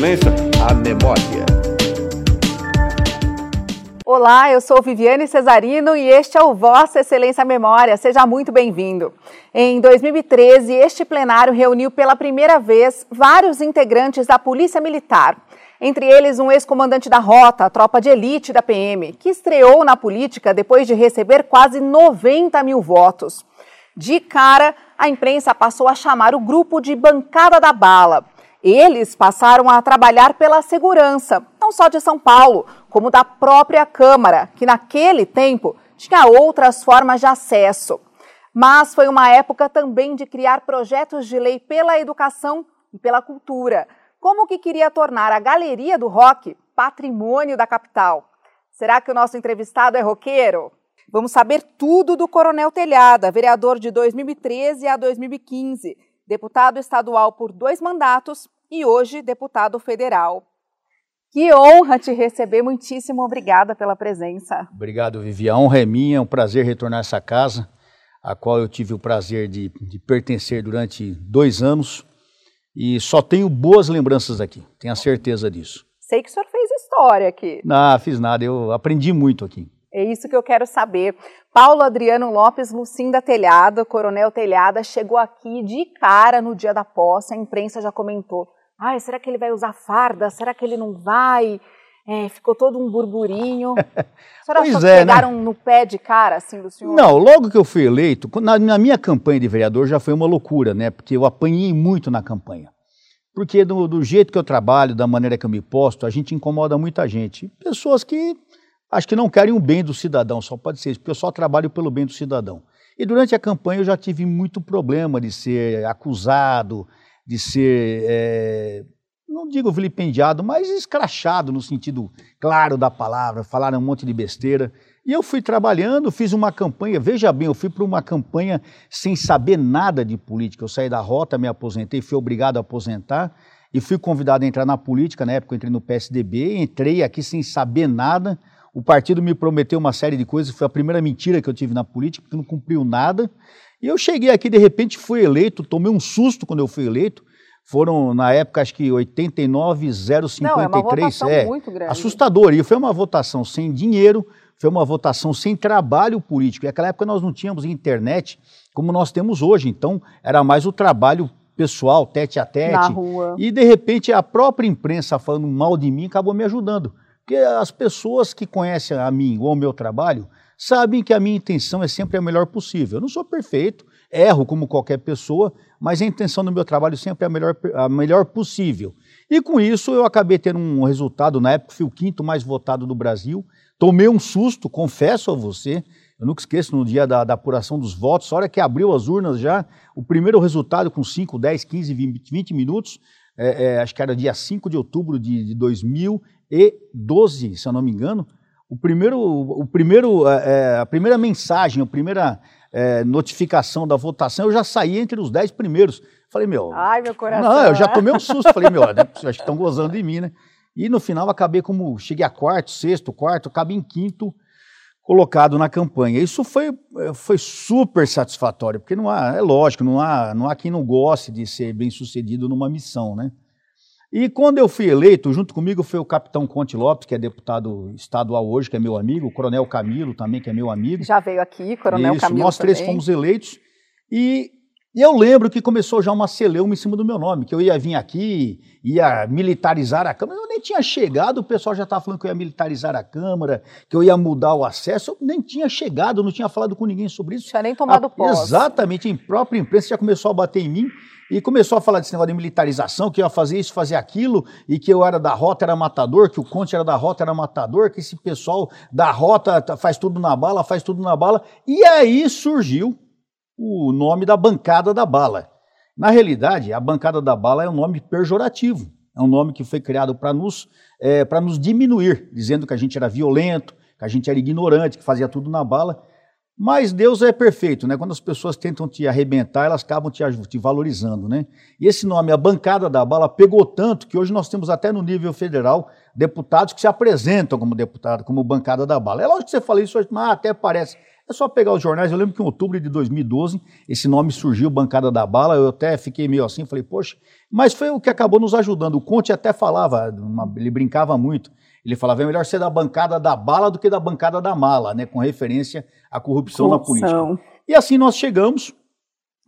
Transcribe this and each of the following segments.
Excelência, a memória. Olá, eu sou Viviane Cesarino e este é o Vossa Excelência Memória. Seja muito bem-vindo. Em 2013, este plenário reuniu pela primeira vez vários integrantes da Polícia Militar. Entre eles, um ex-comandante da Rota, a tropa de elite da PM, que estreou na política depois de receber quase 90 mil votos. De cara, a imprensa passou a chamar o grupo de Bancada da Bala. Eles passaram a trabalhar pela segurança, não só de São Paulo, como da própria Câmara, que naquele tempo tinha outras formas de acesso. Mas foi uma época também de criar projetos de lei pela educação e pela cultura como que queria tornar a Galeria do Rock patrimônio da capital. Será que o nosso entrevistado é roqueiro? Vamos saber tudo do Coronel Telhada, vereador de 2013 a 2015, deputado estadual por dois mandatos e hoje deputado federal. Que honra te receber, muitíssimo obrigada pela presença. Obrigado, Vivi. A honra é minha, é um prazer retornar a essa casa, a qual eu tive o prazer de, de pertencer durante dois anos e só tenho boas lembranças aqui, tenho a certeza disso. Sei que o senhor fez história aqui. Não, fiz nada, eu aprendi muito aqui. É isso que eu quero saber. Paulo Adriano Lopes Lucinda Telhado, Coronel Telhada, chegou aqui de cara no dia da posse, a imprensa já comentou. Ai, será que ele vai usar farda? Será que ele não vai? É, ficou todo um burburinho. A senhora pois achou é, né? pegaram né? no pé de cara, assim, do senhor? Não, logo que eu fui eleito, na, na, minha campanha de vereador já foi uma loucura, né? Porque eu apanhei muito na campanha. Porque do, do jeito que eu trabalho, da maneira que eu me posto, a gente incomoda muita gente. Pessoas que acho que não querem o bem do cidadão, só pode ser isso, porque eu só trabalho pelo bem do cidadão. E durante a campanha eu já tive muito problema de ser acusado, de ser... É, não digo vilipendiado, mas escrachado no sentido claro da palavra, falaram um monte de besteira. E eu fui trabalhando, fiz uma campanha, veja bem, eu fui para uma campanha sem saber nada de política. Eu saí da rota, me aposentei, fui obrigado a aposentar e fui convidado a entrar na política. Na época eu entrei no PSDB, entrei aqui sem saber nada. O partido me prometeu uma série de coisas, foi a primeira mentira que eu tive na política, porque não cumpriu nada. E eu cheguei aqui, de repente fui eleito, tomei um susto quando eu fui eleito, foram, na época, acho que 89,053. Não, é uma votação é, muito grande. Assustador. E foi uma votação sem dinheiro, foi uma votação sem trabalho político. E naquela época nós não tínhamos internet como nós temos hoje. Então, era mais o trabalho pessoal, tete a tete. Na rua. E, de repente, a própria imprensa falando mal de mim acabou me ajudando. Porque as pessoas que conhecem a mim ou o meu trabalho sabem que a minha intenção é sempre a melhor possível. Eu não sou perfeito, erro como qualquer pessoa, mas a intenção do meu trabalho sempre é a melhor, a melhor possível. E com isso eu acabei tendo um resultado, na época fui o quinto mais votado do Brasil, tomei um susto, confesso a você, eu nunca esqueço no dia da, da apuração dos votos, a hora que abriu as urnas já, o primeiro resultado com 5, 10, 15, 20, 20 minutos, é, é, acho que era dia 5 de outubro de, de 2012, se eu não me engano, o primeiro, o primeiro, é, é, a primeira mensagem, a primeira é, notificação da votação, eu já saí entre os dez primeiros. Falei, meu. Ai, meu coração. Não, eu já tomei um susto. Falei, meu, né, acho que estão gozando de mim, né? E no final acabei como. Cheguei a quarto, sexto, quarto, acabei em quinto colocado na campanha. Isso foi, foi super satisfatório, porque não há, é lógico, não há, não há quem não goste de ser bem sucedido numa missão, né? E quando eu fui eleito, junto comigo foi o capitão Conte Lopes, que é deputado estadual hoje, que é meu amigo, o coronel Camilo também, que é meu amigo. Já veio aqui, coronel Isso, Camilo Nós três também. fomos eleitos e, e, eu lembro que começou já uma celeuma em cima do meu nome, que eu ia vir aqui, ia militarizar a Câmara. Eu nem tinha chegado, o pessoal já estava falando que eu ia militarizar a Câmara, que eu ia mudar o acesso. Eu nem tinha chegado, não tinha falado com ninguém sobre isso. Tinha nem tomado a, posse. Exatamente, em própria imprensa já começou a bater em mim e começou a falar desse negócio de militarização, que ia fazer isso, fazer aquilo, e que eu era da rota, era matador, que o Conte era da rota, era matador, que esse pessoal da rota faz tudo na bala, faz tudo na bala. E aí surgiu o nome da bancada da bala. Na realidade, a bancada da bala é um nome pejorativo. É um nome que foi criado para nos, é, nos diminuir, dizendo que a gente era violento, que a gente era ignorante, que fazia tudo na bala. Mas Deus é perfeito, né? Quando as pessoas tentam te arrebentar, elas acabam te, te, valorizando, né? E esse nome, a bancada da bala, pegou tanto que hoje nós temos até no nível federal deputados que se apresentam como deputado, como bancada da bala. É lógico que você fala isso, mas até parece. É só pegar os jornais. Eu lembro que em outubro de 2012, esse nome surgiu, Bancada da Bala. Eu até fiquei meio assim, falei, poxa, mas foi o que acabou nos ajudando. O Conte até falava, uma, ele brincava muito. Ele falava, é melhor ser da bancada da bala do que da bancada da mala, né? Com referência à corrupção, corrupção. na política. E assim nós chegamos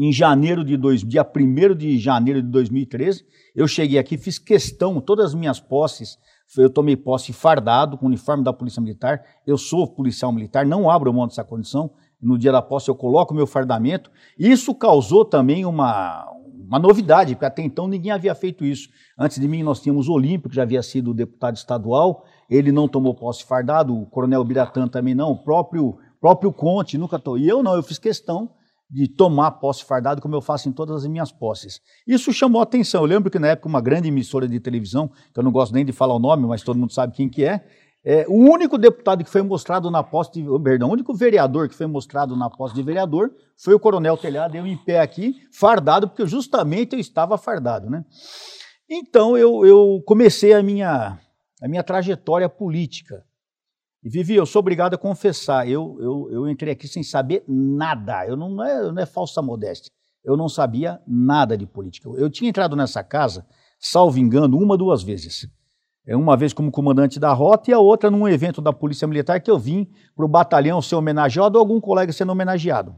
em janeiro de dois, dia 1 de janeiro de 2013. Eu cheguei aqui, fiz questão, todas as minhas posses eu tomei posse fardado, com o uniforme da Polícia Militar. Eu sou policial militar, não abro mão dessa condição. No dia da posse eu coloco o meu fardamento. Isso causou também uma, uma novidade, porque até então ninguém havia feito isso. Antes de mim nós tínhamos o Olímpico, que já havia sido deputado estadual, ele não tomou posse fardado, o Coronel Biratã também não, o próprio, próprio Conte nunca tomou. E eu não, eu fiz questão de tomar posse fardado, como eu faço em todas as minhas posses. Isso chamou atenção. Eu lembro que na época uma grande emissora de televisão, que eu não gosto nem de falar o nome, mas todo mundo sabe quem que é, é o único deputado que foi mostrado na posse de, perdão, o único vereador que foi mostrado na posse de vereador foi o Coronel Telhado, eu em pé aqui, fardado, porque justamente eu estava fardado, né? Então eu, eu comecei a minha, a minha trajetória política. E Vivi, eu sou obrigado a confessar, eu, eu, eu entrei aqui sem saber nada, eu não, não, é, não é falsa modéstia, eu não sabia nada de política. Eu tinha entrado nessa casa, salvo engano, uma, duas vezes. É uma vez como comandante da rota e a outra num evento da Polícia Militar que eu vim para o batalhão ser homenageado ou algum colega sendo homenageado.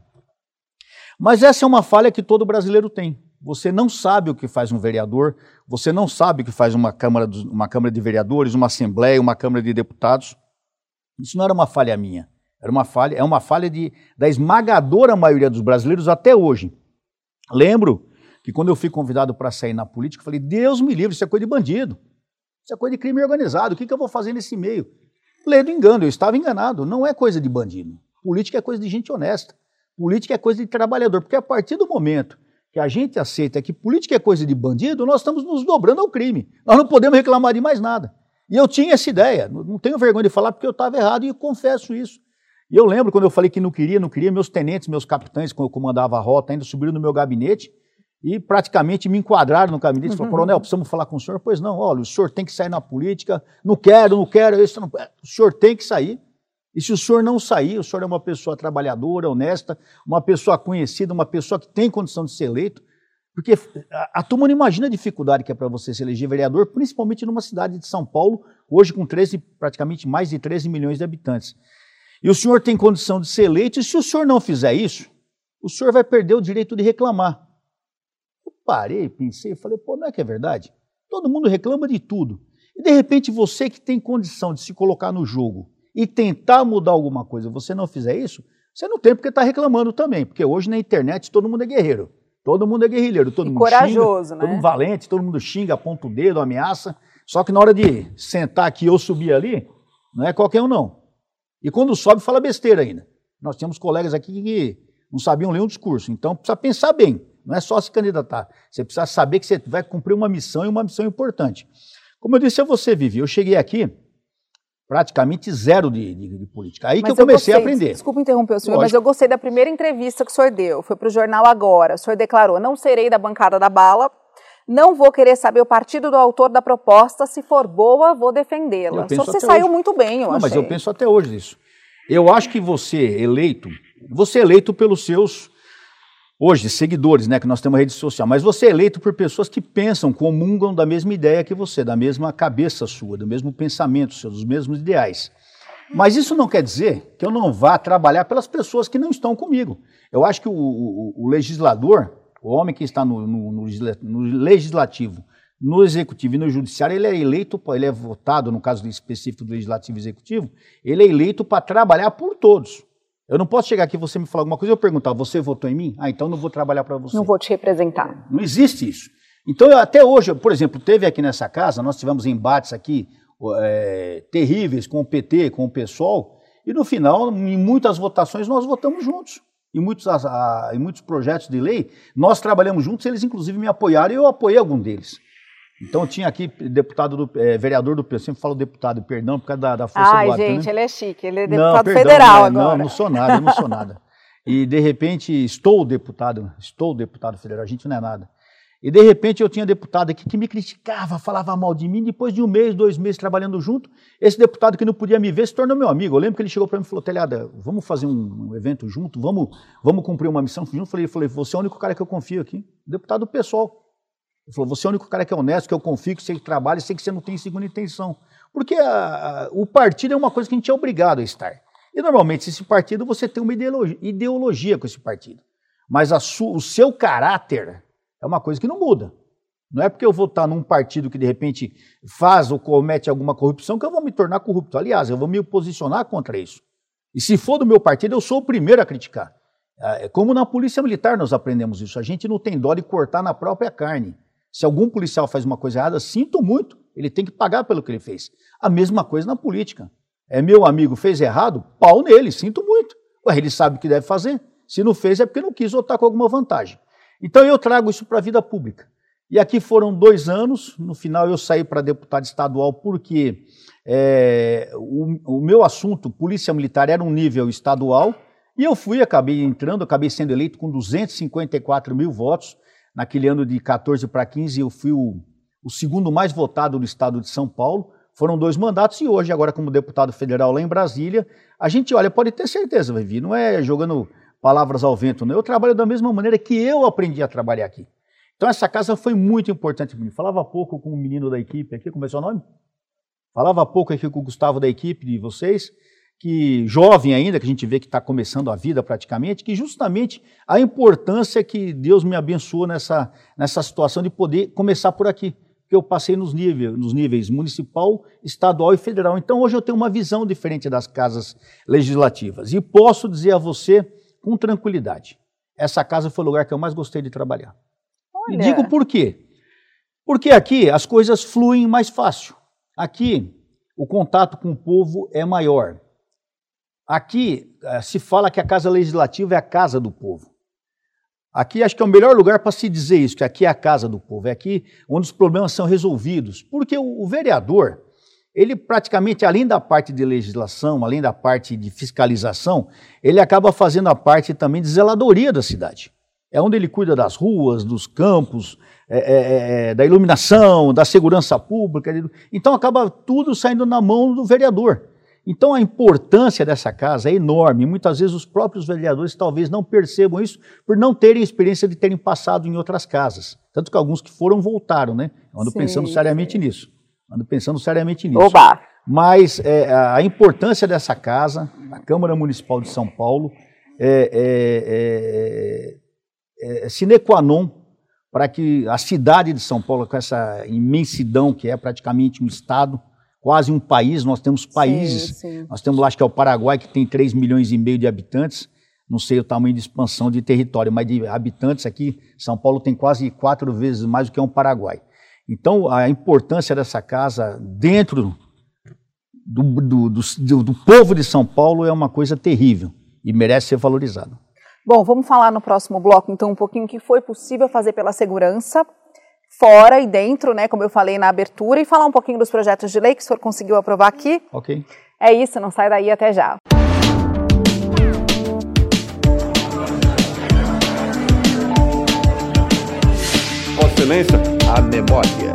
Mas essa é uma falha que todo brasileiro tem. Você não sabe o que faz um vereador, você não sabe o que faz uma Câmara, uma câmara de Vereadores, uma Assembleia, uma Câmara de Deputados. Isso não era uma falha minha, era uma falha, é uma falha de, da esmagadora maioria dos brasileiros até hoje. Lembro que quando eu fui convidado para sair na política, eu falei: Deus me livre, isso é coisa de bandido, isso é coisa de crime organizado, o que, que eu vou fazer nesse meio? Lê do engano, eu estava enganado, não é coisa de bandido. Política é coisa de gente honesta, política é coisa de trabalhador, porque a partir do momento que a gente aceita que política é coisa de bandido, nós estamos nos dobrando ao crime. Nós não podemos reclamar de mais nada. E eu tinha essa ideia, não tenho vergonha de falar porque eu estava errado e confesso isso. E eu lembro quando eu falei que não queria, não queria, meus tenentes, meus capitães, quando eu comandava a rota, ainda subiram no meu gabinete e praticamente me enquadraram no gabinete. Uhum. Falaram, coronel, precisamos falar com o senhor. Pois não, olha, o senhor tem que sair na política, não quero, não quero, isso não... o senhor tem que sair. E se o senhor não sair, o senhor é uma pessoa trabalhadora, honesta, uma pessoa conhecida, uma pessoa que tem condição de ser eleito, porque a, a turma não imagina a dificuldade que é para você se eleger vereador, principalmente numa cidade de São Paulo, hoje com 13, praticamente mais de 13 milhões de habitantes. E o senhor tem condição de ser eleito, e se o senhor não fizer isso, o senhor vai perder o direito de reclamar. Eu parei, pensei, falei, pô, não é que é verdade? Todo mundo reclama de tudo. E de repente você que tem condição de se colocar no jogo e tentar mudar alguma coisa, você não fizer isso, você não tem porque está reclamando também, porque hoje na internet todo mundo é guerreiro. Todo mundo é guerrilheiro, todo e mundo corajoso, xinga, né? todo mundo valente, todo mundo xinga, aponta o dedo, ameaça. Só que na hora de sentar aqui ou subir ali, não é qualquer um não. E quando sobe, fala besteira ainda. Nós temos colegas aqui que não sabiam ler um discurso. Então precisa pensar bem. Não é só se candidatar. Você precisa saber que você vai cumprir uma missão e uma missão importante. Como eu disse a você, Vivi, eu cheguei aqui praticamente zero de, de, de política. Aí mas que eu comecei gostei, a aprender. Desculpa interromper o senhor, Lógico. mas eu gostei da primeira entrevista que o senhor deu. Foi para o jornal Agora. O senhor declarou: não serei da bancada da bala, não vou querer saber o partido do autor da proposta. Se for boa, vou defendê-la. Você saiu hoje. muito bem, eu não, achei. Mas eu penso até hoje nisso. Eu acho que você eleito, você é eleito pelos seus hoje, seguidores, né, que nós temos rede social, mas você é eleito por pessoas que pensam, comungam da mesma ideia que você, da mesma cabeça sua, do mesmo pensamento seu, dos mesmos ideais. Mas isso não quer dizer que eu não vá trabalhar pelas pessoas que não estão comigo. Eu acho que o, o, o legislador, o homem que está no, no, no, legislativo, no executivo e no judiciário, ele é eleito, ele é votado, no caso específico do legislativo e executivo, ele é eleito para trabalhar por todos. Eu não posso chegar aqui e você me falar alguma coisa e eu perguntar, você votou em mim? Ah, então não vou trabalhar para você. Não vou te representar. Não existe isso. Então, até hoje, por exemplo, teve aqui nessa casa, nós tivemos embates aqui é, terríveis com o PT, com o PSOL, e no final, em muitas votações, nós votamos juntos. Em muitos, a, em muitos projetos de lei, nós trabalhamos juntos, eles inclusive me apoiaram e eu apoiei algum deles. Então tinha aqui deputado do, é, vereador do eu sempre falo deputado, perdão, por causa da, da força Ai, do hábito, gente, né? ele é chique, ele é deputado não, perdão, federal agora. Não, não sou nada, eu não sou nada. E de repente estou deputado, estou deputado federal, a gente não é nada. E de repente eu tinha deputado aqui que me criticava, falava mal de mim. Depois de um mês, dois meses trabalhando junto, esse deputado que não podia me ver se tornou meu amigo. Eu lembro que ele chegou para mim e falou: Telhada, vamos fazer um, evento junto, vamos, vamos cumprir uma missão junto. Eu falei, falei, você é o único cara que eu confio aqui, deputado pessoal. Ele falou: você é o único cara que é honesto, que eu confio, que você trabalha, sei que você não tem segunda intenção. Porque a, a, o partido é uma coisa que a gente é obrigado a estar. E normalmente, esse partido, você tem uma ideologia, ideologia com esse partido. Mas su, o seu caráter é uma coisa que não muda. Não é porque eu vou estar num partido que de repente faz ou comete alguma corrupção que eu vou me tornar corrupto. Aliás, eu vou me posicionar contra isso. E se for do meu partido, eu sou o primeiro a criticar. É, como na polícia militar nós aprendemos isso. A gente não tem dó de cortar na própria carne. Se algum policial faz uma coisa errada, sinto muito, ele tem que pagar pelo que ele fez. A mesma coisa na política. É meu amigo, fez errado, pau nele, sinto muito. Ué, ele sabe o que deve fazer. Se não fez, é porque não quis votar com alguma vantagem. Então eu trago isso para a vida pública. E aqui foram dois anos, no final eu saí para deputado estadual porque é, o, o, meu assunto, polícia militar, era um nível estadual, e eu fui, acabei entrando, acabei sendo eleito com 254 mil votos. Naquele ano de 14 para 15, eu fui o, o segundo mais votado do estado de São Paulo. Foram dois mandatos e hoje, agora como deputado federal lá em Brasília, a gente, olha, pode ter certeza, Vivi, não é jogando palavras ao vento. Né? Eu trabalho da mesma maneira que eu aprendi a trabalhar aqui. Então essa casa foi muito importante para mim. Falava pouco com o menino da equipe aqui, como é seu nome? Falava pouco aqui com o Gustavo da equipe de vocês, que jovem ainda, que a gente vê que está começando a vida praticamente, que justamente a importância que Deus me abençoou nessa, nessa situação de poder começar por aqui. Porque eu passei nos níveis, nos níveis municipal, estadual e federal. Então hoje eu tenho uma visão diferente das casas legislativas. E posso dizer a você com tranquilidade. Essa casa foi o lugar que eu mais gostei de trabalhar. Olha. E digo por quê? Porque aqui as coisas fluem mais fácil. Aqui o contato com o povo é maior. Aqui eh, se fala que a Casa Legislativa é a casa do povo. Aqui acho que é o melhor lugar para se dizer isso, que aqui é a casa do povo, é aqui onde os problemas são resolvidos. Porque o, vereador, ele praticamente, além da parte de legislação, além da parte de fiscalização, ele acaba fazendo a parte também de zeladoria da cidade. É onde ele cuida das ruas, dos campos, é, é, é, é da iluminação, da segurança pública. Então acaba tudo saindo na mão do vereador. Então a importância dessa casa é enorme. Muitas vezes os próprios vereadores talvez não percebam isso por não terem experiência de terem passado em outras casas. Tanto que alguns que foram voltaram, né? Ando sim, pensando seriamente sim. nisso. Ando pensando seriamente nisso. Oba! Mas é, a importância dessa casa, a Câmara Municipal de São Paulo, é, é, é, é sine qua non para que a cidade de São Paulo, com essa imensidão que é praticamente um estado, quase um país, nós temos países, sim, sim. nós temos lá, acho que é o Paraguai, que tem 3 milhões e meio de habitantes, não sei o tamanho de expansão de território, mas de habitantes aqui, São Paulo tem quase quatro vezes mais do que um Paraguai. Então, a importância dessa casa dentro do, do, do, do, povo de São Paulo é uma coisa terrível e merece ser valorizada. Bom, vamos falar no próximo bloco, então, um pouquinho o que foi possível fazer pela segurança, fora e dentro, né, como eu falei na abertura, e falar um pouquinho dos projetos de lei que o senhor conseguiu aprovar aqui. Ok. É isso, não sai daí, até já. Vossa Excelência, a memória.